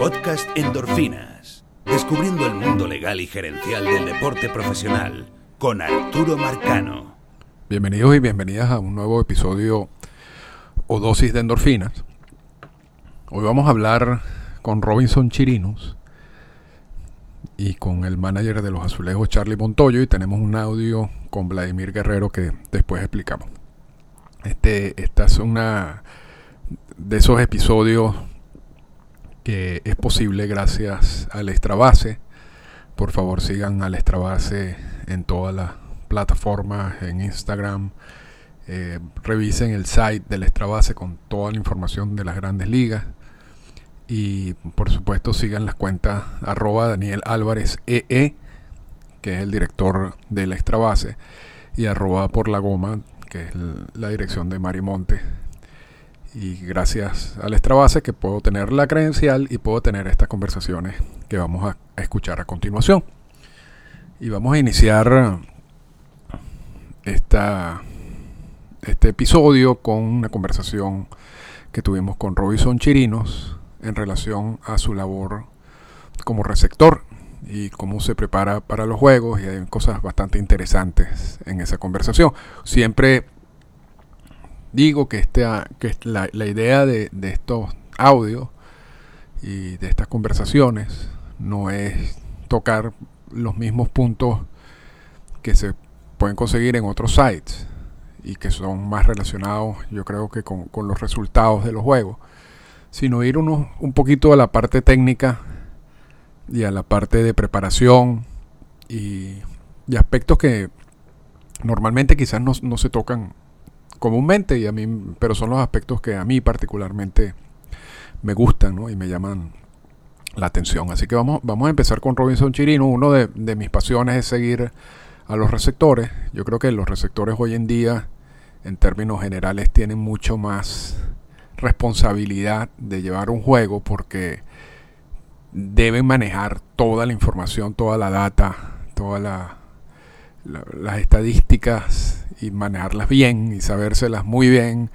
Podcast Endorfinas. Descubriendo el mundo legal y gerencial del deporte profesional con Arturo Marcano. Bienvenidos y bienvenidas a un nuevo episodio o dosis de endorfinas. Hoy vamos a hablar con Robinson Chirinos y con el manager de los azulejos Charlie Montoyo y tenemos un audio con Vladimir Guerrero que después explicamos. Este, esta es una de esos episodios que es posible gracias al Extrabase. Por favor sigan al Extrabase en todas las plataformas, en Instagram. Eh, revisen el site del Extrabase con toda la información de las grandes ligas. Y por supuesto sigan las cuentas arroba Daniel Álvarez EE, que es el director del Extrabase, y arroba por la goma, que es la dirección de Marimonte. Y gracias al Extrabase que puedo tener la credencial y puedo tener estas conversaciones que vamos a escuchar a continuación. Y vamos a iniciar esta, este episodio con una conversación que tuvimos con Robinson Chirinos en relación a su labor como receptor y cómo se prepara para los juegos y hay cosas bastante interesantes en esa conversación. Siempre digo que, este, que la, idea de, de, estos audios y de estas conversaciones no es tocar los mismos puntos que se pueden conseguir en otros sites y que son más relacionados yo creo que con, los resultados de los juegos sino ir uno, un poquito a la parte técnica y a la parte de preparación y, y aspectos que normalmente quizás no, no, se tocan comúnmente y a mí pero son los aspectos que a mí particularmente me gustan ¿no? y me llaman la atención. Así que vamos vamos a empezar con Robinson Chirino. Uno de, mis pasiones es seguir a los receptores. Yo creo que los receptores hoy en día en términos generales tienen mucho más responsabilidad de llevar un juego porque deben manejar toda la información, toda la data, todas la, la, las estadísticas y manejarlas bien y sabérselas muy bien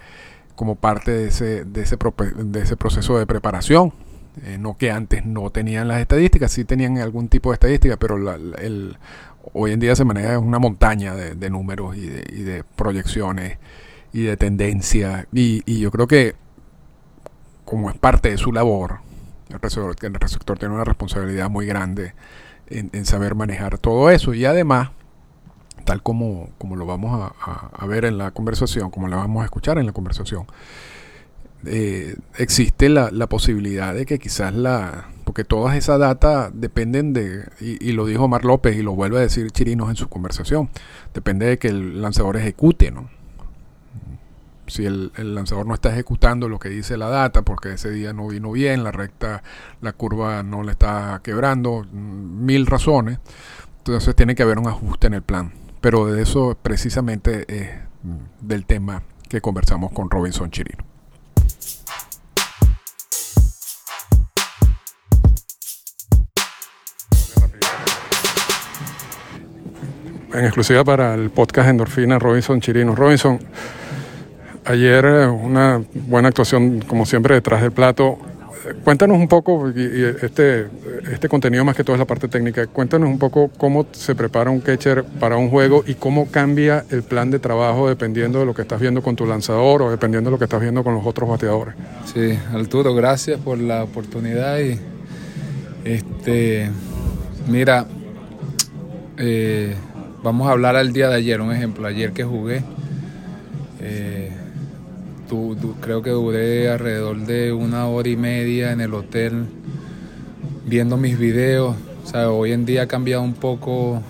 como parte de ese, de ese, de ese proceso de preparación. Eh, no que antes no tenían las estadísticas, sí tenían algún tipo de estadística, pero la, el, hoy en día se maneja una montaña de, números y de, proyecciones y de tendencia. Y, y yo creo que como es parte de su labor, el receptor, el tiene una responsabilidad muy grande en, saber manejar todo eso y además, tal como, como lo vamos a, ver en la conversación, como lo vamos a escuchar en la conversación, eh, existe la, la, posibilidad de que quizás la... Porque todas esas datas dependen de, y, lo dijo Mar López y lo vuelve a decir Chirinos en su conversación, depende de que el lanzador ejecute, ¿no? si el, el, lanzador no está ejecutando lo que dice la data porque ese día no vino bien, la recta, la curva no le está quebrando, mil razones, entonces tiene que haber un ajuste en el plan. Pero de eso precisamente es del tema que conversamos con Robinson Chirino. En exclusiva para el podcast Endorfina, Robinson Chirino. Robinson, Ayer eh, una buena actuación, como siempre, detrás del plato. Cuéntanos un poco, y este, este contenido más que todo es la parte técnica, cuéntanos un poco cómo se prepara un catcher para un juego y cómo cambia el plan de trabajo dependiendo de lo que estás viendo con tu lanzador o dependiendo de lo que estás viendo con los otros bateadores. Sí, Arturo, gracias por la oportunidad y este, mira, eh, vamos a hablar al día de ayer, un ejemplo, ayer que jugué. Eh, tu, tu, creo que duré alrededor de una hora y media en el hotel viendo mis videos. O sea, hoy en día ha cambiado un poco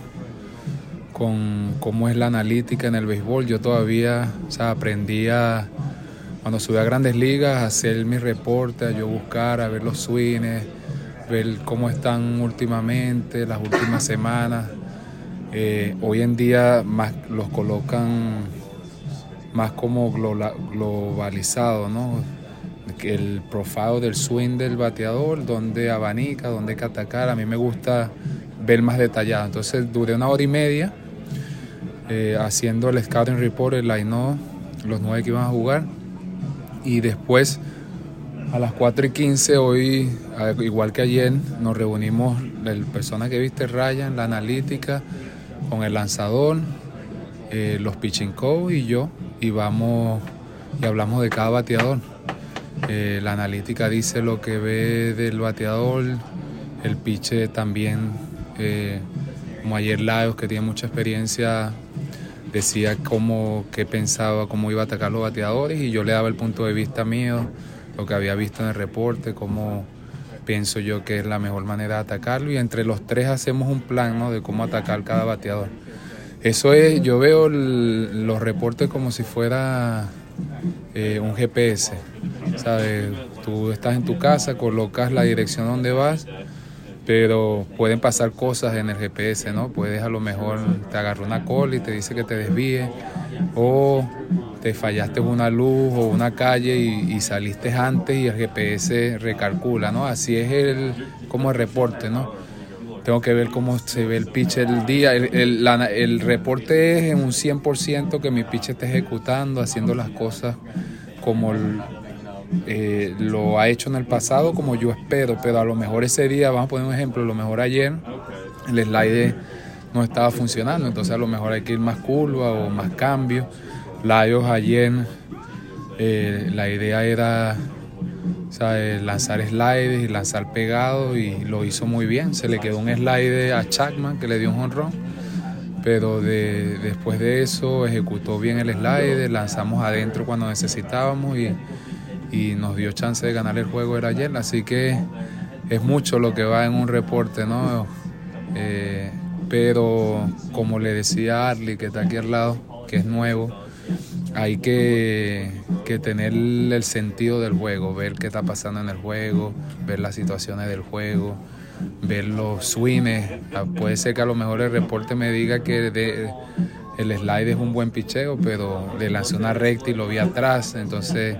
con cómo es la analítica en el béisbol. Yo todavía o sea, aprendí a, cuando subí a grandes ligas, a hacer mis reportes, a yo buscar, a ver los swings, ver cómo están últimamente, las últimas semanas. Eh, hoy en día más los colocan más como globalizado, ¿no? El profile del swing del bateador, donde abanica, donde hay que atacar. A mí me gusta ver más detallado. Entonces duré una hora y media eh, haciendo el scouting report, el line los nueve que iban a jugar. Y después A las 4 y 15 hoy, igual que ayer, nos reunimos el persona que viste Ryan, la analítica, con el lanzador, eh, los pitching coach y yo, y vamos y hablamos de cada bateador. Eh, la analítica dice lo que ve del bateador, el pitch también, eh, como ayer Laios, que tiene mucha experiencia, decía cómo, qué pensaba, cómo iba a atacar los bateadores, y yo le daba el punto de vista mío lo que había visto en el reporte, cómo pienso yo que es la mejor manera de atacarlo y entre los tres hacemos un plan ¿no? de cómo atacar cada bateador. Eso es, yo veo los reportes como si fuera eh, un GPS, ¿sabes? Tú estás en tu casa, colocas la dirección donde vas, pero pueden pasar cosas en el GPS, ¿no? Puedes a lo mejor te agarra una cola y te dice que te desvíe o te fallaste una luz o una calle y, saliste antes y el GPS recalcula, ¿no? Así es el, como el reporte, ¿no? Tengo que ver cómo se ve el pitch el día. El, el, reporte es en un 100% que mi pitch esté ejecutando, haciendo las cosas como eh, lo ha hecho en el pasado, como yo espero, pero a lo mejor ese día, vamos a poner un ejemplo, a lo mejor ayer el slide no estaba funcionando, entonces a lo mejor hay que ir más curva o más cambio Laios ayer, eh, la idea era lanzar slides y lanzar pegado y lo hizo muy bien. Se le quedó un slide a Chapman que le dio un honrón, pero después de eso ejecutó bien el slide, lanzamos adentro cuando necesitábamos y, nos dio chance de ganar el juego era ayer. Así que es mucho lo que va en un reporte, ¿no? Eh, pero como le decía Arlie, que está aquí al lado, que es nuevo, hay que, tener el sentido del juego, ver qué está pasando en el juego, ver las situaciones del juego, ver los swings. Ah, puede ser que a lo mejor el reporte me diga que el slide es un buen picheo, pero le lancé una recta y lo vi atrás, entonces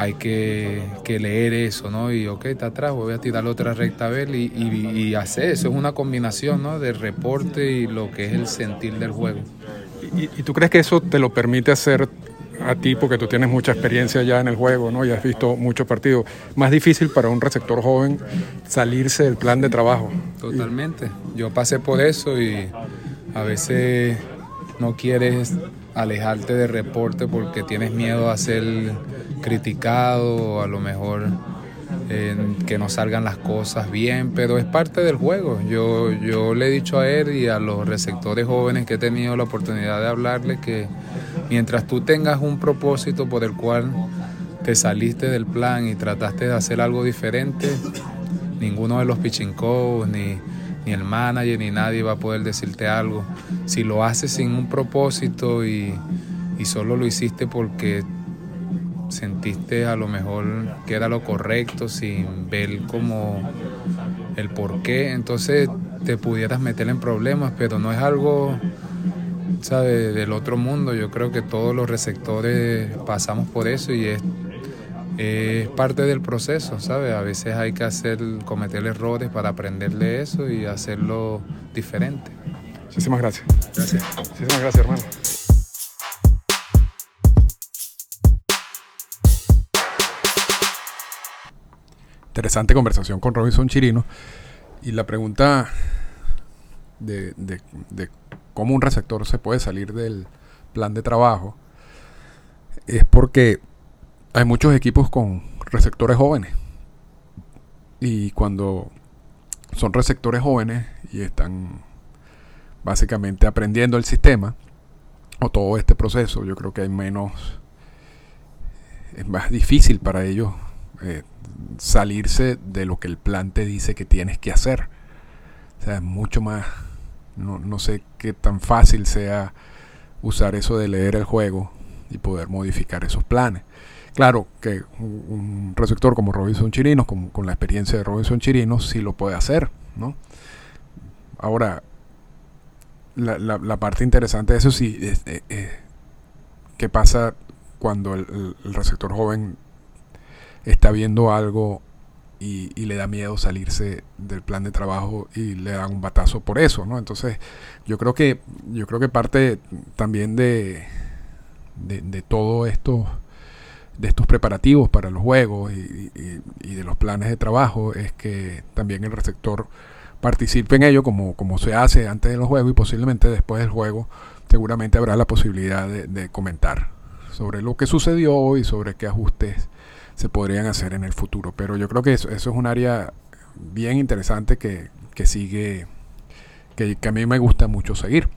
hay que, leer eso, ¿no? Y ok, está atrás, voy a tirar otra recta a ver y, y, hacer eso. Es una combinación, ¿no? De reporte y lo que es el sentir del juego. ¿Y, tú crees que eso te lo permite hacer a ti, porque tú tienes mucha experiencia ya en el juego, ¿no? Y has visto muchos partidos. Más difícil para un receptor joven salirse del plan de trabajo. Totalmente. Yo pasé por eso y a veces no quieres alejarte de reporte porque tienes miedo a ser criticado o a lo mejor que no salgan las cosas bien, pero es parte del juego. Yo, yo le he dicho a él y a los receptores jóvenes que he tenido la oportunidad de hablarle que mientras tú tengas un propósito por el cual te saliste del plan y trataste de hacer algo diferente, ninguno de los pitching ni, ni el manager, ni nadie va a poder decirte algo. Si lo haces sin un propósito y, y solo lo hiciste porque sentiste a lo mejor que era lo correcto sin ver como el por qué, entonces te pudieras meter en problemas, pero no es algo ¿sabe? del otro mundo. Yo creo que todos los receptores pasamos por eso y es, es parte del proceso, ¿sabes? A veces hay que hacer, cometer errores para aprender de eso y hacerlo diferente. Muchísimas gracias. Gracias. Muchísimas gracias, hermano. Interesante conversación con Robinson Chirino. Y la pregunta de, cómo un receptor se puede salir del plan de trabajo es porque hay muchos equipos con receptores jóvenes. Y cuando son receptores jóvenes y están básicamente aprendiendo el sistema o todo este proceso, yo creo que hay menos, es más difícil para ellos eh, salirse de lo que el plan te dice que tienes que hacer. O sea, es mucho más, no, no sé qué tan fácil sea usar eso de leer el juego y poder modificar esos planes. Claro que un, receptor como Robinson Chirinos, con, con la experiencia de Robinson Chirinos, sí lo puede hacer, ¿no? Ahora, la, la, parte interesante de eso sí es, qué pasa cuando el receptor joven está viendo algo y, le da miedo salirse del plan de trabajo y le dan un batazo por eso, ¿no? Entonces, yo creo que, yo creo que parte también de, de, todo esto, de estos preparativos para los juegos y, de los planes de trabajo es que también el receptor participe en ello como, como se hace antes de los juegos y posiblemente después del juego seguramente habrá la posibilidad de, comentar sobre lo que sucedió y sobre qué ajustes se podrían hacer en el futuro. Pero yo creo que eso, eso es un área bien interesante que, que sigue, que, que, a mí me gusta mucho seguir.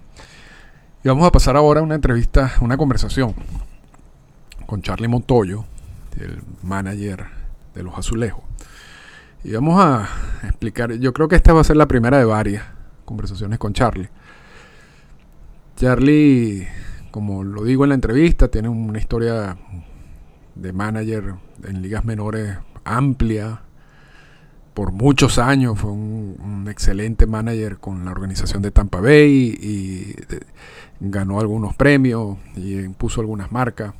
Y vamos a pasar ahora a una entrevista, una conversación con Charlie Montoyo, el manager de los azulejos. Y vamos a explicar, yo creo que esta va a ser la primera de varias conversaciones con Charlie. Charlie, como lo digo en la entrevista, tiene una historia de manager en ligas menores amplia. Por muchos años fue un, excelente manager con la organización de Tampa Bay y, ganó algunos premios y impuso algunas marcas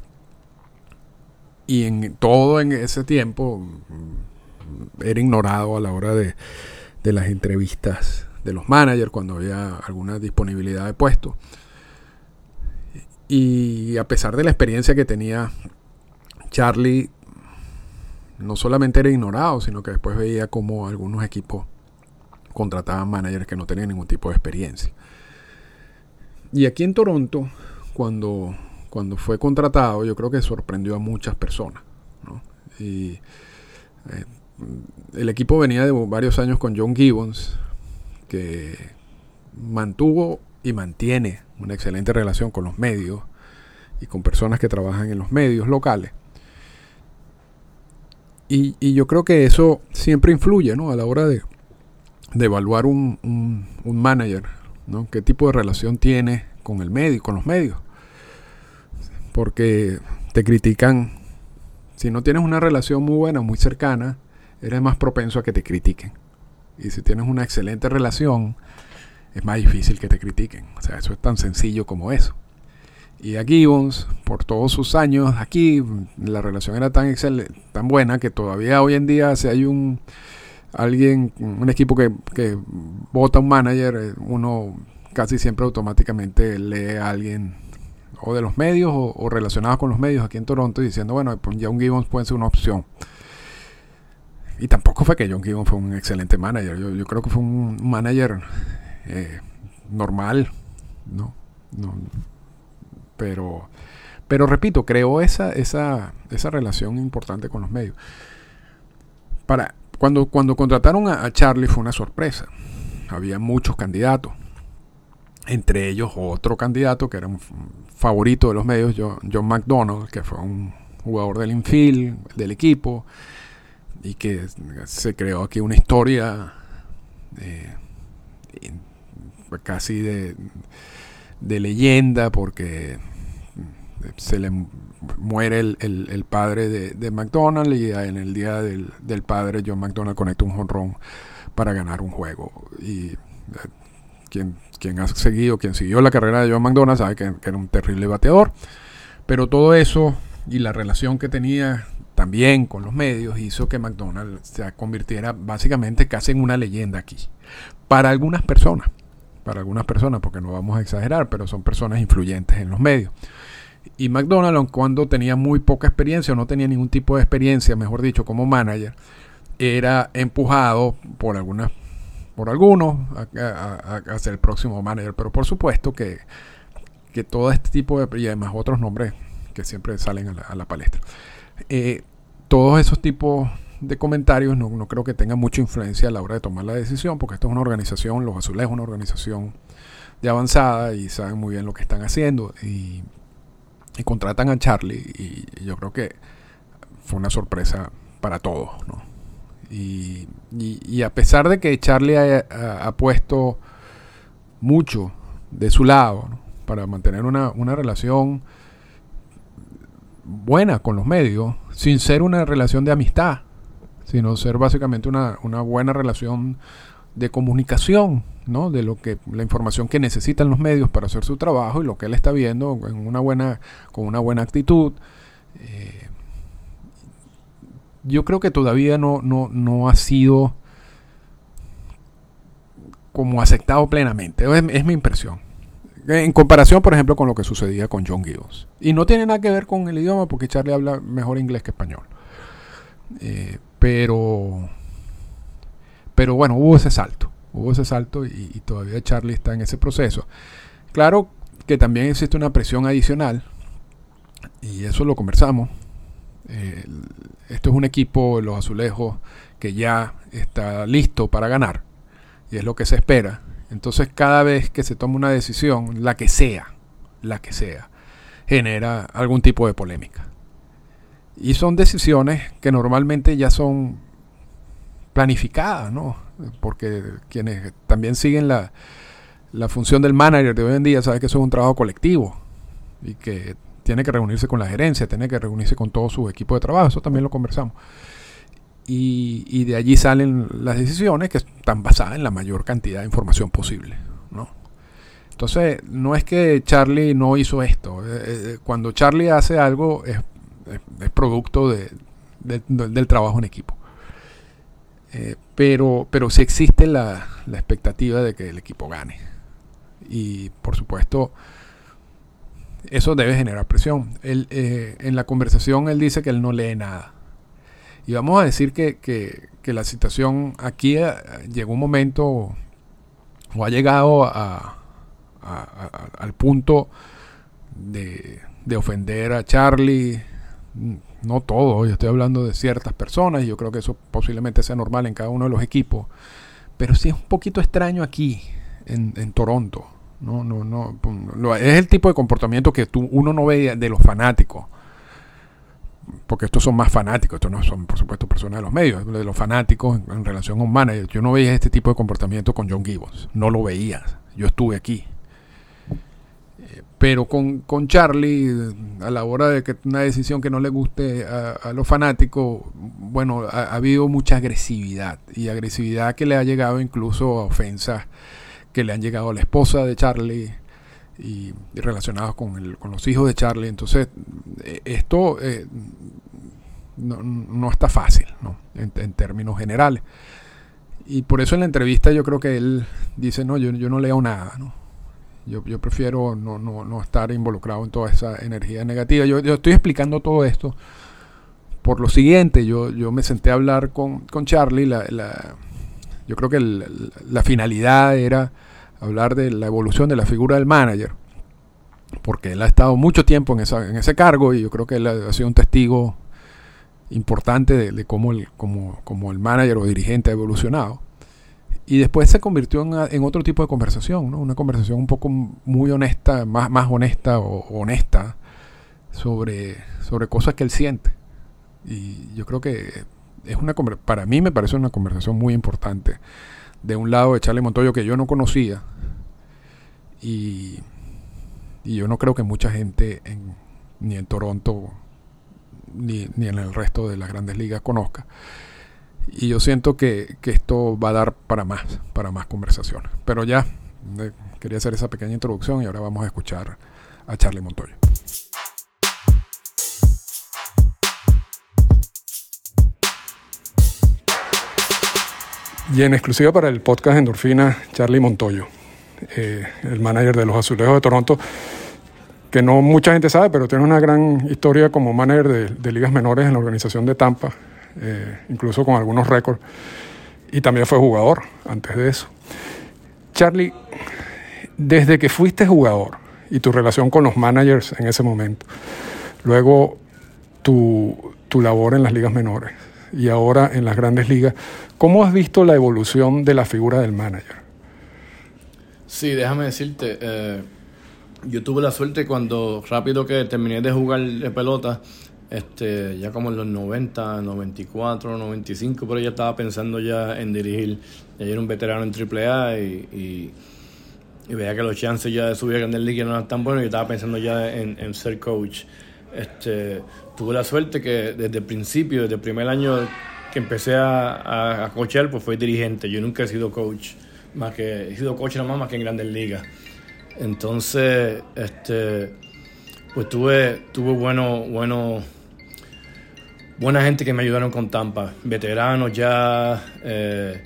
y en todo en ese tiempo mm, era ignorado a la hora de, las entrevistas de los managers cuando había alguna disponibilidad de puesto. Y a pesar de la experiencia que tenía Charlie, no solamente era ignorado, sino que después veía como algunos equipos contrataban managers que no tenían ningún tipo de experiencia. Y aquí en Toronto, cuando cuando fue contratado, yo creo que sorprendió a muchas personas. Y eh, el equipo venía de varios años con John Gibbons, que mantuvo y mantiene una excelente relación con los medios y con personas que trabajan en los medios locales. Y, yo creo que eso siempre influye ¿no? a la hora de, evaluar un, un, manager, ¿no? qué tipo de relación tiene con el medio, con los medios porque te critican. Si no tienes una relación muy buena, muy cercana, eres más propenso a que te critiquen. Y si tienes una excelente relación, es más difícil que te critiquen. O sea, eso es tan sencillo como eso. Y a Gibbons, por todos sus años aquí, la relación era tan excelente, tan buena que todavía hoy en día si hay un alguien, un equipo que, que vota un manager, eh, uno casi siempre automáticamente lee a alguien o de los medios o, relacionados con los medios aquí en Toronto diciendo, bueno, pues John Gibbons puede ser una opción. Y tampoco fue que John Gibbons fue un excelente manager. Yo, creo que fue un manager eh, normal, ¿no? Pero, pero repito, creó esa, esa, esa relación importante con los medios. Para, cuando, cuando contrataron a Charlie fue una sorpresa. Había muchos candidatos entre ellos otro candidato que era un favorito de los medios, John McDonald, que fue un jugador del infield, del equipo, y que se creó aquí una historia eh, casi de, leyenda porque se le muere el, padre de, McDonald y en el día del, padre John McDonald conecta un jonrón para ganar un juego. Y eh, quien quien ha seguido, quien siguió la carrera de John McDonald sabe que, era un terrible bateador. Pero todo eso y la relación que tenía también con los medios hizo que McDonald se convirtiera básicamente casi en una leyenda aquí. Para algunas personas, para algunas personas, porque no vamos a exagerar, pero son personas influyentes en los medios. Y McDonald, cuando tenía muy poca experiencia o no tenía ningún tipo de experiencia, mejor dicho, como manager, era empujado por algunas por algunos a, ser el próximo manager, pero por supuesto que, todo este tipo de, y además otros nombres que siempre salen a la, palestra, eh, todos esos tipos de comentarios no, creo que tengan mucha influencia a la hora de tomar la decisión, porque esto es una organización, Los Azules es una organización de avanzada y saben muy bien lo que están haciendo y contratan a Charlie y, yo creo que fue una sorpresa para todos, ¿no? Y, a pesar de que Charlie ha, puesto mucho de su lado para mantener una, relación buena con los medios, sin ser una relación de amistad, sino ser básicamente una, buena relación de comunicación, ¿no? De lo que la información que necesitan los medios para hacer su trabajo y lo que él está viendo en una buena con una buena actitud. Eh, yo creo que todavía no, no, ha sido como aceptado plenamente. Es, mi impresión. en comparación, por ejemplo, con lo que sucedía con John Gibbons. Y no tiene nada que ver con el idioma, porque Charlie habla mejor inglés que español. Eh, pero, pero bueno, hubo ese salto. Hubo ese salto y, todavía Charlie está en ese proceso. Claro que también existe una presión adicional, y eso lo conversamos. Eh, esto es un equipo, los azulejos, que ya está listo para ganar, y es lo que se espera entonces cada vez que se toma una decisión, la que sea, la que sea, genera algún tipo de polémica. Y son decisiones que normalmente ya son planificadas, ¿no? Porque quienes también siguen la, función del manager de hoy en día saben que eso es un trabajo colectivo y que tiene que reunirse con la gerencia, tiene que reunirse con todo su equipo de trabajo, eso también lo conversamos. Y, de allí salen las decisiones que están basadas en la mayor cantidad de información posible. ¿no? Entonces, no es que Charlie no hizo esto. Eh, eh, cuando Charlie hace algo es, producto de, del trabajo en equipo. Eh, pero, pero sí existe la, expectativa de que el equipo gane. Y por supuesto, eso debe generar presión. Él, en la conversación él dice que él no lee nada. Y vamos a decir que, la situación aquí eh, llegó un momento o ha llegado a, al punto de, de, ofender a Charlie. No todo, yo estoy hablando de ciertas personas y yo creo que eso posiblemente sea normal en cada uno de los equipos. Pero sí es un poquito extraño aquí, en, en Toronto. No, no, no, es el tipo de comportamiento que tú, uno no ve de los fanáticos porque estos son más fanáticos, estos no son por supuesto personas de los medios, de los fanáticos en, relación a un manager. Yo no veía este tipo de comportamiento con John Gibbons, no lo veía, yo estuve aquí. Pero con, con, Charlie, a la hora de que una decisión que no le guste a, los fanáticos, bueno, ha, ha, habido mucha agresividad y agresividad que le ha llegado incluso a ofensas que le han llegado a la esposa de Charlie, y, relacionados con, con, los hijos de Charlie. Entonces, eh, esto eh, no, está fácil, ¿no? En, términos generales. Y por eso en la entrevista yo creo que él dice, no, yo, yo no leo nada, ¿no? Yo, yo prefiero no, no, no, estar involucrado en toda esa energía negativa. Yo, yo, estoy explicando todo esto por lo siguiente. Yo, yo me senté a hablar con, con Charlie. La, la, yo creo que la finalidad era hablar de la evolución de la figura del manager, porque él ha estado mucho tiempo en, en ese cargo y yo creo que él ha, sido un testigo importante de, cómo, el, como, el manager o dirigente ha evolucionado. Y después se convirtió en, otro tipo de conversación, una conversación un poco muy honesta, más, más honesta o honesta sobre, sobre cosas que él siente. Y yo creo que es una para mí me parece una conversación muy importante. De un lado de Charlie Montoyo que yo no conocía, y, yo no creo que mucha gente ni en Toronto ni, en el resto de las grandes ligas conozca. Y yo siento que, esto va a dar para más, para más conversaciones. Pero ya, eh, quería hacer esa pequeña introducción y ahora vamos a escuchar a Charlie Montoya. Y en exclusiva para el podcast Endorfina, Charlie Montoyo. Eh, el manager de los Azulejos de Toronto, que no mucha gente sabe, pero tiene una gran historia como manager de, ligas menores en la organización de Tampa, eh, incluso con algunos récords, y también fue jugador antes de eso. Charlie, desde que fuiste jugador y tu relación con los managers en ese momento, luego tu, tu labor en las ligas menores y ahora en las grandes ligas, ¿cómo has visto la evolución de la figura del manager? Sí, déjame decirte, eh, yo tuve la suerte cuando rápido que terminé de jugar de pelota, este, ya como en los 90, 94, 95, pero ya estaba pensando ya en dirigir. Ya era un veterano en AAA y, y, veía que los chances ya de subir a Grandes Ligas no eran tan buenos y estaba pensando ya en, ser coach. Este, tuve la suerte que desde el principio, desde el primer año que empecé a, a, pues fui dirigente. Yo nunca he sido coach más que he sido coach nada más, que en grandes ligas. Entonces, este, pues tuve, tuve bueno, bueno, buena gente que me ayudaron con Tampa, veteranos ya, eh,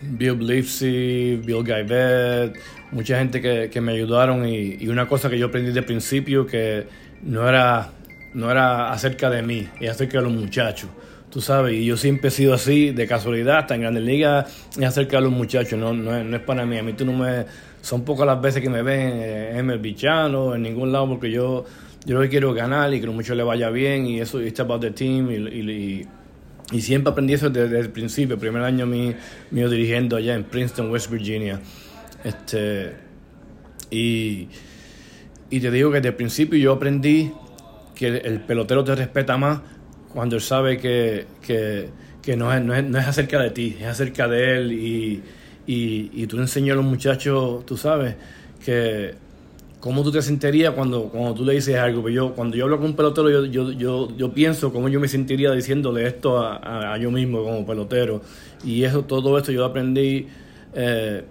Bill Blipsy, Bill Guyvet, mucha gente que, que me ayudaron y, y, una cosa que yo aprendí de principio que no era, no era acerca de mí, es acerca de los muchachos. Tú sabes, y yo siempre he sido así, de casualidad, hasta en Grandes Ligas, es acerca de los muchachos, no, no, no es para mí. A mí tú no me. Son pocas las veces que me ven en el bichano, en ningún lado, porque yo, yo lo que quiero es ganar y que muchachos le vaya bien, y eso, it's about the team, y, y, y siempre aprendí eso desde, el principio, el primer año mío, mío dirigiendo allá en Princeton, West Virginia. Este, y, y te digo que desde el principio yo aprendí que el, el pelotero te respeta más cuando él sabe que, que, que no, es, no, es, no, es, acerca de ti, es acerca de él y, y, y tú enseñas a los muchachos, tú sabes, que cómo tú te sentirías cuando, cuando tú le dices algo. Pues yo, cuando yo hablo con un pelotero, yo, yo, yo, yo pienso cómo yo me sentiría diciéndole esto a, a, yo mismo como pelotero. Y eso, todo esto yo aprendí eh,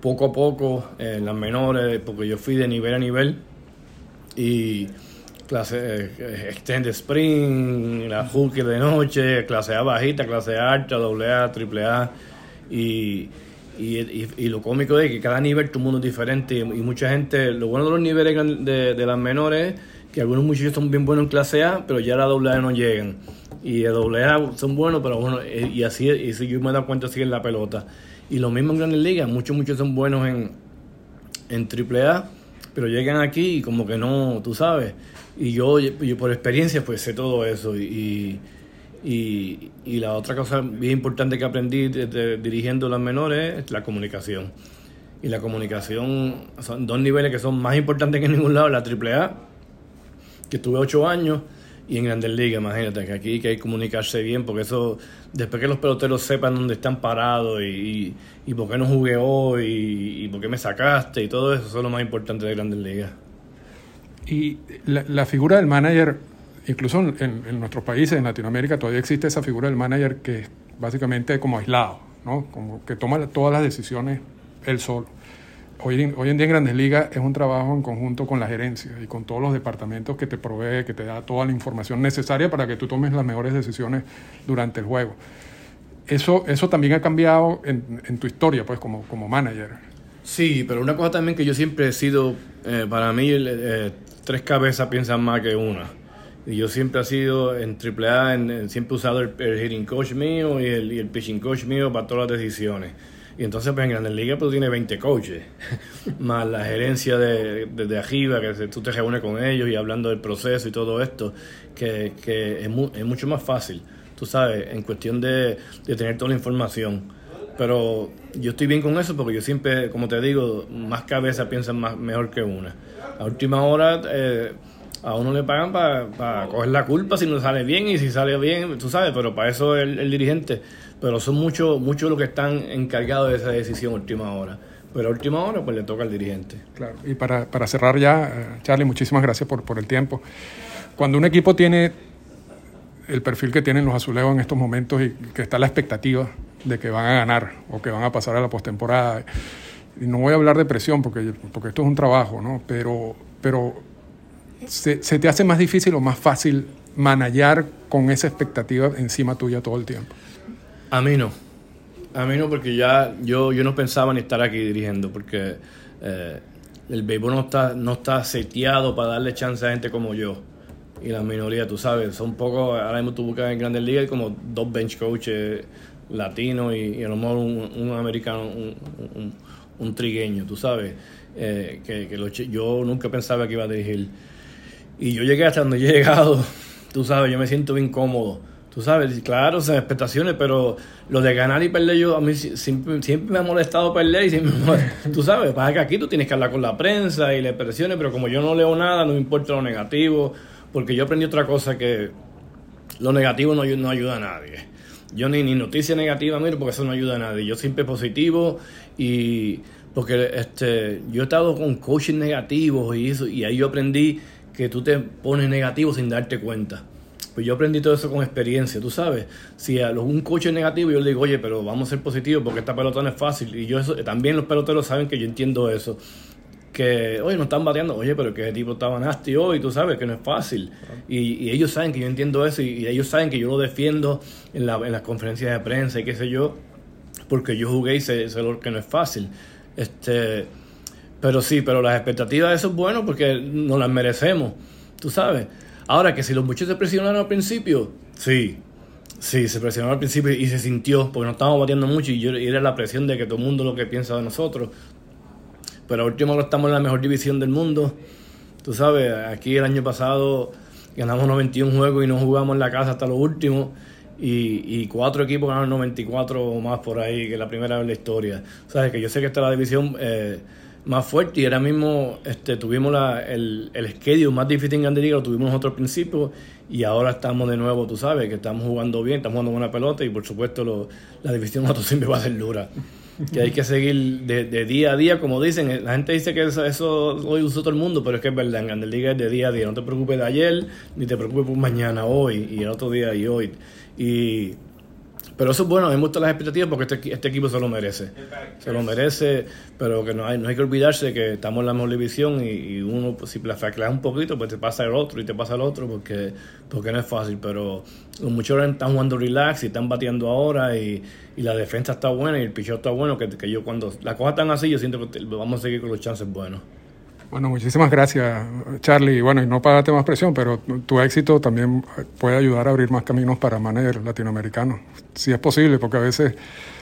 poco a poco en las menores, porque yo fui de nivel a nivel. Y clase eh, extended spring, la hooker de noche, clase A bajita, clase alta, doble A, triple A y, y, y, lo cómico es que cada nivel tu mundo es diferente y, mucha gente, lo bueno de los niveles de, de, las menores que algunos muchachos son bien buenos en clase A, pero ya a la doble A no llegan y de doble A son buenos, pero bueno, y así, y si yo me he dado cuenta así en la pelota. Y lo mismo en Grandes Ligas, muchos muchos son buenos en, en triple A, pero llegan aquí y como que no, tú sabes y yo, yo por experiencia pues sé todo eso y, y, y la otra cosa bien importante que aprendí dirigiendo las menores es la comunicación y la comunicación son dos niveles que son más importantes que en ningún lado la AAA que tuve ocho años y en Grandes Ligas, imagínate, que aquí que hay que comunicarse bien, porque eso, después que los peloteros sepan dónde están parados y, y, y por qué no jugué hoy y, y por qué me sacaste y todo eso, eso es lo más importante de Grandes Ligas. Y la, la, figura del manager, incluso en, en, nuestros países, en Latinoamérica, todavía existe esa figura del manager que es básicamente como aislado, ¿no? Como que toma todas las decisiones él solo. Hoy hoy en día en Grandes Ligas es un trabajo en conjunto con la gerencia y con todos los departamentos que te provee, que te da toda la información necesaria para que tú tomes las mejores decisiones durante el juego. Eso, eso también ha cambiado en, en tu historia, pues, como, como manager. Sí, pero una cosa también que yo siempre he sido, eh, para mí, eh, tres cabezas piensan más que una. Y yo siempre he sido en AAA, en, siempre he usado el, el, hitting coach mío y el, pitching coach mío para todas las decisiones. Y entonces pues en Grandes Ligas pues tiene 20 coaches, más la gerencia de, de, arriba, que tú te reúnes con ellos y hablando del proceso y todo esto, que, que es, mu es mucho más fácil, tú sabes, en cuestión de, de tener toda la información. Pero yo estoy bien con eso porque yo siempre, como te digo, más cabezas piensan mejor que una. A última hora eh, a uno le pagan para pa coger la culpa si no sale bien y si sale bien, tú sabes, pero para eso el, el dirigente. Pero son muchos muchos los que están encargados de esa decisión última hora. Pero a última hora pues le toca al dirigente. Claro, y para, para cerrar ya, Charlie, muchísimas gracias por, por el tiempo. Cuando un equipo tiene el perfil que tienen los azulejos en estos momentos y que está la expectativa de que van a ganar o que van a pasar a la postemporada. Y no voy a hablar de presión porque, porque esto es un trabajo, ¿no? Pero, pero se, se, te hace más difícil o más fácil manallar con esa expectativa encima tuya todo el tiempo. A mí no. A mí no, porque ya yo, yo no pensaba ni estar aquí dirigiendo, porque eh, el béisbol no está, no está seteado para darle chance a gente como yo y la minoría, tú sabes, son pocos, ahora mismo tú buscas en Grandes Ligas como dos bench coaches latinos y, y, a lo mejor un, un americano, un, un, trigueño, tú sabes, eh, que, que yo nunca pensaba que iba a dirigir. Y yo llegué hasta donde he llegado, tú sabes, yo me siento bien cómodo. Tú sabes, claro, son expectaciones, pero lo de ganar y perder, yo a mí siempre, siempre me ha molestado perder y siempre me, tú sabes, pasa que aquí tú tienes que hablar con la prensa y le presiones, pero como yo no leo nada, no me importa lo negativo, porque yo aprendí otra cosa que lo negativo no, no ayuda a nadie. Yo ni, ni noticia negativa miro porque eso no ayuda a nadie. Yo siempre positivo y porque este yo he estado con coaches negativos y eso y ahí yo aprendí que tú te pones negativo sin darte cuenta. Pues yo aprendí todo eso con experiencia, tú sabes. Si a un coach es negativo, yo le digo, oye, pero vamos a ser positivos porque esta pelota no es fácil. Y yo eso, también los peloteros saben que yo entiendo eso que, oye, no están bateando, oye, pero que ese tipo estaba nasty hoy, tú sabes que no es fácil. Y, y, ellos saben que yo entiendo eso y, y, ellos saben que yo lo defiendo en, la, en las conferencias de prensa y qué sé yo, porque yo jugué y sé, sé lo que no es fácil. Este, Pero sí, pero las expectativas eso es bueno porque nos las merecemos, tú sabes. Ahora que si los muchachos se presionaron al principio, sí, sí, se presionaron al principio y se sintió, porque nos estábamos batiendo mucho y, yo, era la presión de que todo el mundo lo que piensa de nosotros. Pero al último estamos en la mejor división del mundo. Tú sabes, aquí el año pasado ganamos 91 juegos y no jugamos en la casa hasta lo último. Y, y, cuatro equipos ganaron 94 o más por ahí, que la primera vez en la historia. sabes que yo sé que esta es la división eh, más fuerte y ahora mismo este, tuvimos la, el, el schedule más difícil en Grande Liga, lo tuvimos nosotros al principio y ahora estamos de nuevo, tú sabes, que estamos jugando bien, estamos jugando buena pelota y por supuesto lo, la división nosotros siempre va a ser dura. Que hay que seguir de, de, día a día, como dicen. La gente dice que eso, eso hoy usa todo el mundo, pero es que es verdad, en Grande Liga es de día a día. No te preocupes de ayer, ni te preocupes por mañana, hoy y el otro día y hoy. Y pero eso es bueno, me gustan las expectativas porque este, este, equipo se lo merece. Se lo merece, pero que no hay, no hay que olvidarse de que estamos en la mejor división y, uno, pues, si flaqueas un poquito, pues te pasa el otro y te pasa el otro porque, porque no es fácil. Pero los muchos están jugando relax y están bateando ahora y, y la defensa está buena y el picheo está bueno. Que, que yo cuando las cosas están así, yo siento que vamos a seguir con los chances buenos. Bueno, muchísimas gracias, Charlie. Bueno, y no para darte más presión, pero tu éxito también puede ayudar a abrir más caminos para managers latinoamericanos, si es posible, porque a veces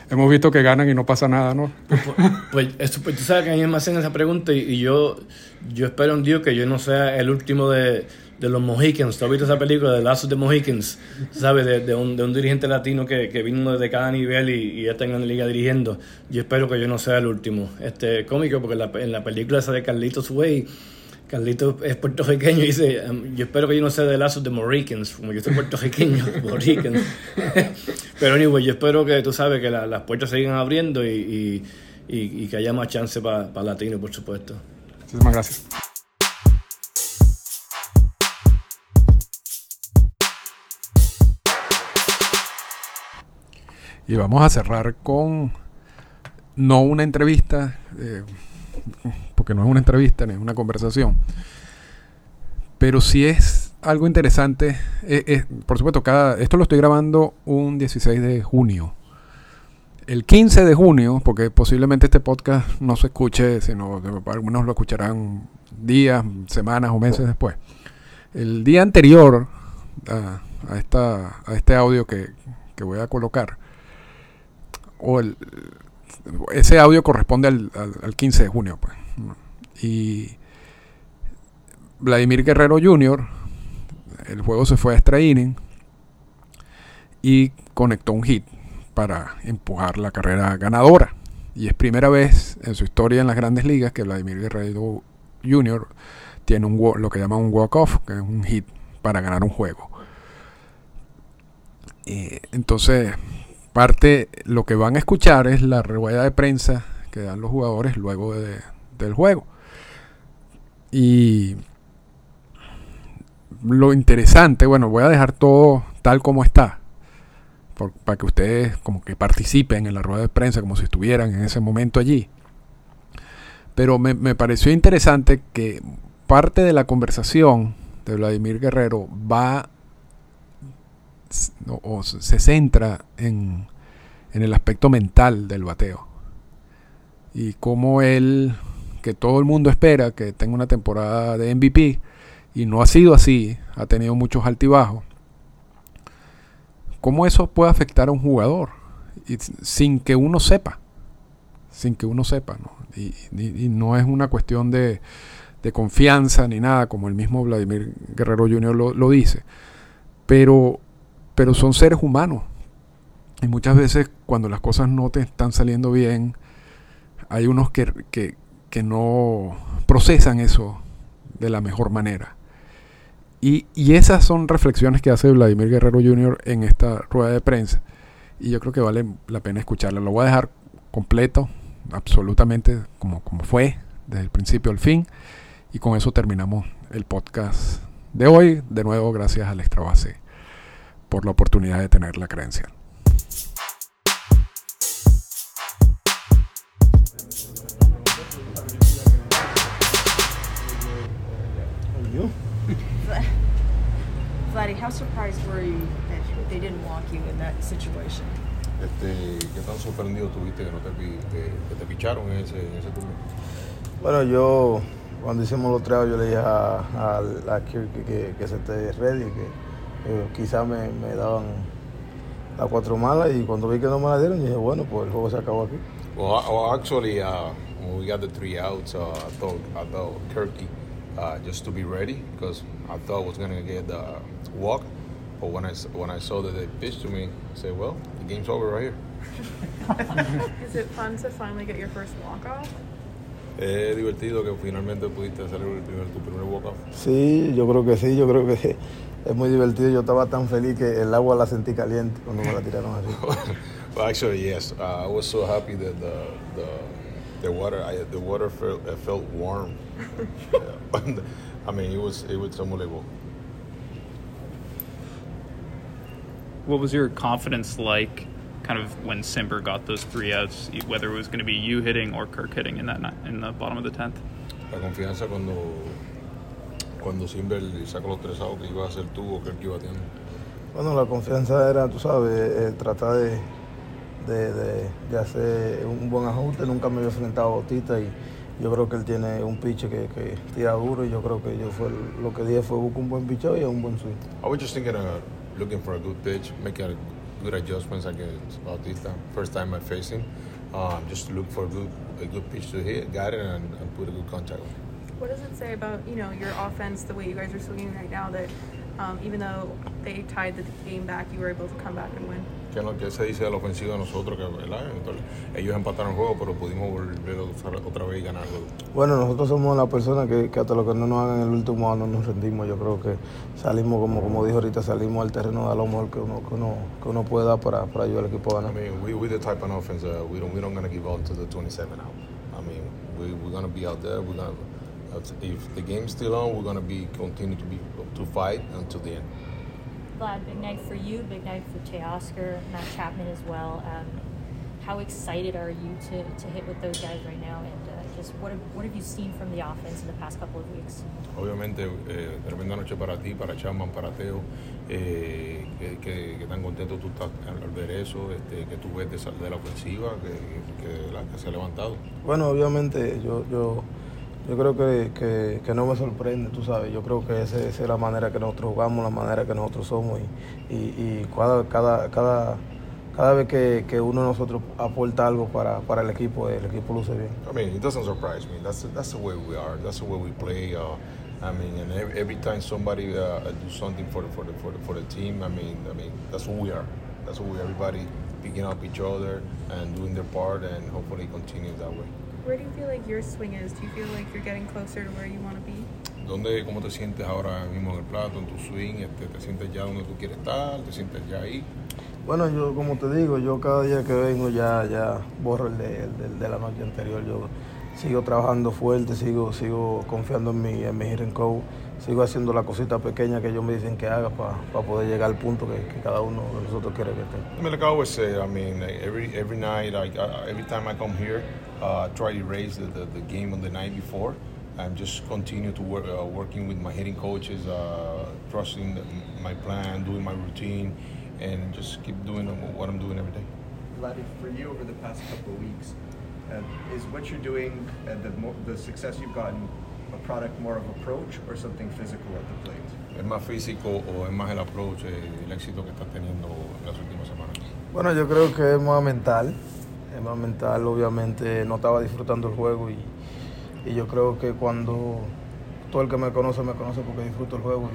hemos visto que ganan y no pasa nada, ¿no? Pues, pues, eso, pues tú sabes que a mí me hacen esa pregunta y, yo, yo espero en Dios que yo no sea el último de, de los Mohicans. ¿Tú has visto esa película de Lazos de Mohicans? ¿Sabes? De, de, un, de, un, dirigente latino que, que vino desde cada nivel y, y ya está en la liga dirigiendo. Yo espero que yo no sea el último. Este cómico, porque en la, en la película esa de Carlitos Way, Carlitos es puertorriqueño y dice, yo espero que yo no sea de Lazos de Mohicans, como yo soy puertorriqueño, Mohicans. Pero anyway, yo espero que tú sabes que la, las puertas sigan abriendo y, y, y, que haya más chance para pa latino, por supuesto. Muchísimas gracias. Y vamos a cerrar con no una entrevista, eh, porque no es una entrevista ni es una conversación, pero sí es algo interesante. Eh, eh, por supuesto, cada, esto lo estoy grabando un 16 de junio. El 15 de junio, porque posiblemente este podcast no se escuche, sino algunos lo escucharán días, semanas o meses después. El día anterior a, a, esta, a este audio que, que voy a colocar, o el, ese audio corresponde al, al, al 15 de junio. Pues. Y Vladimir Guerrero Jr., el juego se fue a extra y conectó un hit para empujar la carrera ganadora. Y es primera vez en su historia en las grandes ligas que Vladimir Guerrero Jr. tiene un, lo que llaman un walk-off, que es un hit para ganar un juego. Eh, entonces, parte lo que van a escuchar es la rueda de prensa que dan los jugadores luego de, del juego. Y lo interesante, bueno, voy a dejar todo tal como está, para que ustedes como que participen en la rueda de prensa como si estuvieran en ese momento allí. Pero me, me pareció interesante que parte de la conversación de Vladimir Guerrero va o, se centra en, en, el aspecto mental del bateo. Y cómo él, que todo el mundo espera que tenga una temporada de MVP, y no ha sido así, ha tenido muchos altibajos. ¿Cómo eso puede afectar a un jugador? Sin que uno sepa. Sin que uno sepa, ¿no? Y no es una cuestión de, de, confianza ni nada, como el mismo Vladimir Guerrero Jr. lo, lo dice. Pero pero son seres humanos. Y muchas veces cuando las cosas no te están saliendo bien, hay unos que, que, que no procesan eso de la mejor manera. Y, y, esas son reflexiones que hace Vladimir Guerrero Jr. en esta rueda de prensa. Y yo creo que vale la pena escucharla. Lo voy a dejar completo, absolutamente como, como fue, desde el principio al fin. Y con eso terminamos el podcast de hoy. De nuevo, gracias al Extra Base por la oportunidad de tener la credencial. Vladdy, how surprised were you that they didn't walk you in that situation? Este, ¿Qué tan sorprendido tuviste que, no te, que, que te picharon en ese, en ese turno? Bueno, yo cuando hicimos los treos yo le dije a, a, a Kirk que, que, se esté ready, que eh, quizás me, me, daban las cuatro malas y cuando vi que no me la dieron dije, bueno, pues el juego se acabó aquí. Well, well actually, uh, when we got the three outs, uh, I thought, I thought Kirky, uh, just to be ready, because I thought I was going to get the walk. But when I, when I saw that they pitched to me, I said, well, the game's over right here. Is it fun to finally get your first walk-off? Es divertido que finalmente pudiste hacer el primer, tu primer walk-off. Sí, yo creo que sí, yo creo que es muy divertido. Yo estaba tan feliz que el agua la sentí caliente cuando me la tiraron así. well, actually, yes. Uh, I was so happy that the, the, the water, I, the water felt, it felt warm. I mean, it was, it was unbelievable. What was your confidence like kind of when Simber got those three outs, whether it was going to be you hitting or Kirk hitting in that in the bottom of the tenth? La confianza cuando cuando Simber sacó los tres outs que iba a ser tú o Kirk iba a tener. Bueno, la confianza era, tú sabes, eh, tratar de, de, de, de, hacer un buen ajuste. Nunca me había enfrentado a Bautista y yo creo que él tiene un pitch que, que tira duro y yo creo que yo fue lo que dije fue buscar un buen picheo y un buen swing. I was just thinking of looking for a good pitch, making a good adjustments against Bautista. First time I faced him, um, just to look for a good, a good pitch to hit, got it, and, and put a good contact on. What does it say about you know your offense, the way you guys are swinging right now? That um, even though they tied the game back, you were able to come back and win. que se dice de la ofensiva de nosotros, que Entonces, ellos empataron el juego, pero pudimos volver otra vez y ganar el juego. Bueno, nosotros somos la persona que, que, hasta lo que no nos hagan en el último año nos rendimos. Yo creo que salimos, como, como dijo ahorita, salimos al terreno de lo mejor que uno, que uno, que uno puede dar para, para ayudar al equipo a ganar. I mean, we, we the type of offense, uh, we don't, we don't gonna give out to the 27 out. I mean, we, we're gonna be out there, we're gonna, if the game's still on, we're gonna be, continue to be, to fight until the end. Vlad, big night for you, big night for Teoscar, Matt Chapman as well. Um, how excited are you to, to hit with those guys right now? And uh, just what have, what have you seen from the offense in the past couple of weeks? Obviamente, eh, tremenda noche para ti, para Chapman, para Teo. Eh, que, que, que, tan contento tú estás al ver eso, este, que tú ves de, de la ofensiva, que, que, la, que se ha levantado. Bueno, obviamente, yo. yo yo creo que, que, que, no me sorprende, tú sabes. Yo creo que esa, esa, es la manera que nosotros jugamos, la manera que nosotros somos. Y, y, y cada, cada, cada, cada vez que, que, uno de nosotros aporta algo para, para el equipo, el equipo luce bien. I mean, it doesn't surprise me. That's, that's the way we are. That's the way we play. Uh, I mean, and every, every time somebody uh, do something for the, for, the, for, the, for the team, I mean, I mean, that's what we are. That's what we, everybody picking up each other and doing their part and hopefully continue that way. Where do you feel like your swing is? Do you feel like you're getting closer to where you want to be? ¿Dónde, ¿Cómo te sientes ahora mismo en el plato, en tu swing? Este, ¿Te sientes ya donde tú quieres estar? ¿Te sientes ya ahí? Bueno, yo como te digo, yo cada día que vengo ya, ya borro el de, el de, el de la noche anterior. Yo sigo trabajando fuerte, sigo, sigo confiando en mi, en mi sigo haciendo la cosita pequeña que ellos me dicen que haga para pa poder llegar al punto que, que, cada uno de nosotros quiere que esté. I mean, like I always say, I mean, every, every night, like, every time I come here, uh, try to erase the, the, the, game on the night before and just continue to work uh, working with my hitting coaches, uh, trusting the, my plan, doing my routine, and just keep doing what I'm doing every day. Vladdy, for you over the past couple of weeks, uh, is what you're doing and the, the success you've gotten a product more of approach or something physical at the plate? ¿Es más físico o es más el approach, el éxito que estás teniendo en las últimas semanas? Bueno, yo creo que es más mental. Mental, obviamente no estaba disfrutando el juego y, y yo creo que cuando todo el que me conoce me conoce porque disfruto el juego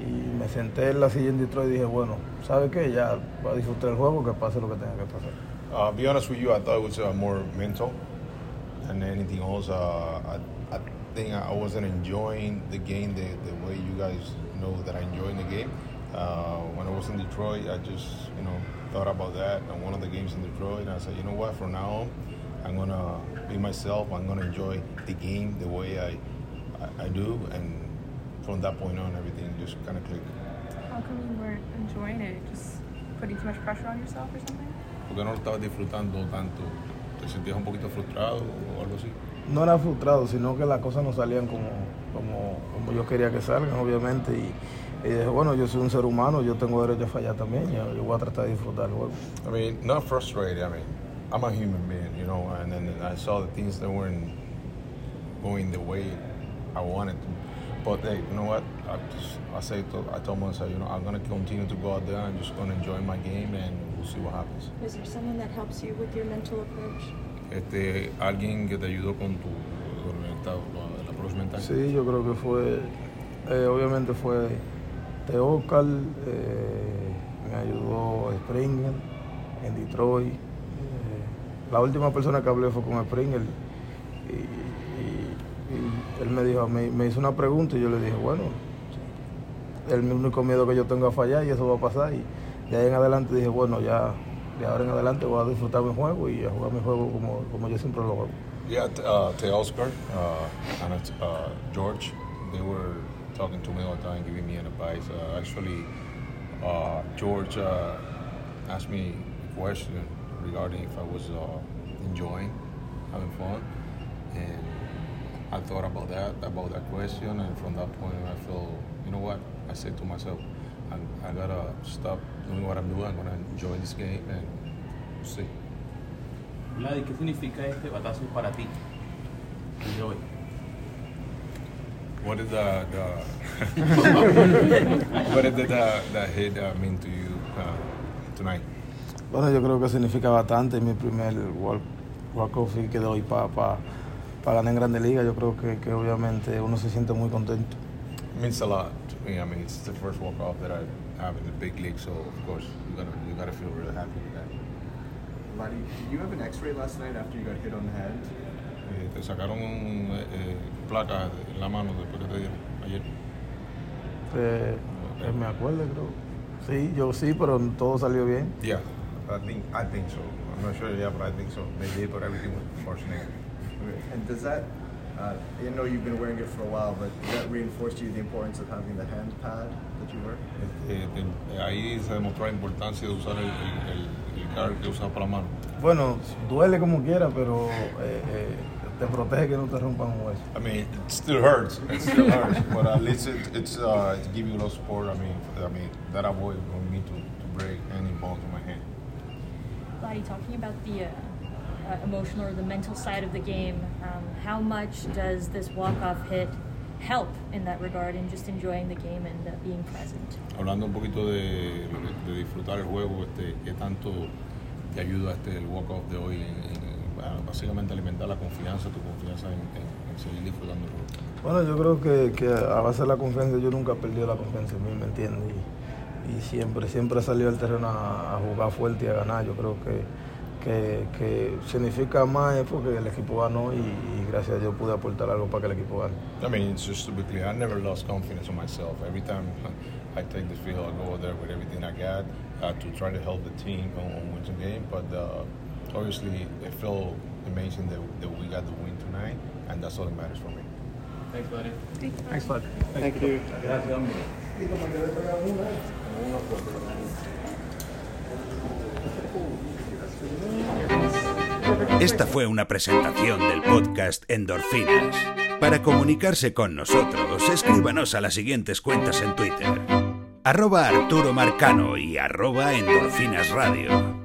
y, y me senté en la silla en Detroit y dije, bueno, ¿sabe qué? Ya voy a disfrutar el juego, que pase lo que tenga que pasar. Uh, be honest with you, I thought it was uh, more mental than anything else. Uh, I, I think I wasn't enjoying the game the, the way you guys know that I enjoy the game. Uh, when I was in Detroit, I just, you know, thought about that and one of the games in Detroit. And I said, you know what, from now on, I'm going to be myself. I'm to enjoy the game the way I, I, I, do. And from that point on, everything just kind of clicked. How come you weren't enjoying it? Just putting too much pressure on yourself or something? Porque no lo estabas disfrutando tanto. ¿Te sentías un poquito frustrado o algo así? No era frustrado, sino que las cosas no salían como, como, como yo quería que salgan, obviamente. Y, y dije, bueno, yo soy un ser humano, yo tengo derecho a fallar también, yo, yo voy a tratar de disfrutar el juego. I mean, not frustrated, I mean, I'm a human being, you know, and then I saw the things that weren't going the way I wanted to. But hey, you know what? I just I say to, I told myself, you know, I'm gonna continue to go out there. I'm just gonna enjoy my game, and we'll see what happens. Is there someone that helps you with your mental approach? Este, alguien que te ayudó con tu con el, approach mental. Sí, yo creo que fue, eh, obviamente fue Teocal, eh, me ayudó Springer en Detroit. eh, la última persona que hablé fue con Springer y, y- él me dijo, me, me hizo una pregunta y yo le dije, bueno, el único miedo que yo tengo a fallar y eso va a pasar. Y de ahí en adelante dije, bueno, ya de ahora en adelante voy a disfrutar mi juego y a jugar mi juego como, como yo siempre lo hago. Yeah, uh, to Oscar uh, and uh, George, they were talking to me all the time, giving me an advice. Uh, actually, uh, George uh, asked me a question regarding if I was uh, enjoying having fun, and I thought about that, about that question, and from that point, I felt, you know what? I said to myself, I, I gotta stop doing what I'm doing. I'm gonna enjoy this game and see. Vladi, ¿qué significa este batazo para ti? Hoy. What did the, the what did the, the, the hit uh, mean to you uh, tonight? Bueno, yo creo que significa bastante. Mi primer walk, walk-off que doy para pa, pa ganar en Grande Liga. Yo creo que, que obviamente uno se siente muy contento. It means a lot to me. I mean, it's the first walk off that I have in the big league, so of course you gotta you gotta feel really happy with that. Vladi, did you have an X-ray last night after you got hit on the hand? Eh, te sacaron eh, eh, placas en la mano después que te dieron ayer. Eh, eh, me acuerdo, creo. Sí, yo sí, pero todo salió bien. Yeah, I think I think so. I'm not sure, yeah, but I think so. They did, but everything was fortunate. And does that, uh, I know you've been wearing it for a while, but does that reinforce to you the importance of having the hand pad that you wear? Eh, ahí se demostró la importancia de usar el, el, el, el guard que usas para la mano. Bueno, duele como quiera, pero eh, eh, te protege que no te rompan un hueso. I mean, it still hurts. It still hurts, but at least it, it's uh, it's giving you a lot of support. I mean, I mean that avoid for me to, to break any bones in my hand. Vladi, talking about the uh, uh, emotional or the mental side of the game, um, how much does this walk-off hit help in that regard and just enjoying the game and uh, being present? Hablando un poquito de, de disfrutar el juego, este, qué tanto te ayuda este el walk off de hoy en, en- bueno, básicamente alimentar la confianza, tu confianza en, en- en seguir disfrutando el juego. Bueno, yo creo que, que a base de la confianza, yo nunca he perdido la confianza en mí, ¿me entiendes? Y, y siempre, siempre he salido al terreno a, a jugar fuerte y a ganar. Yo creo que, que, que significa más es porque el equipo ganó y, y gracias a Dios pude aportar algo para que el equipo gane. I mean, it's just to be clear, I never lost confidence in myself. Every time I take the field, I go there with everything I got uh, to try to help the team on, on win some game. But uh, obviously, it felt amazing that, that we got the win tonight, and that's all that matters for me. Thanks, Vladi. Thanks, bud. Thank you. Gracias, hombre. Esta fue una presentación del podcast Endorfinas. Para comunicarse con nosotros, escríbanos a las siguientes cuentas en Twitter. Arroba Arturo Marcano y arroba Endorfinas Radio.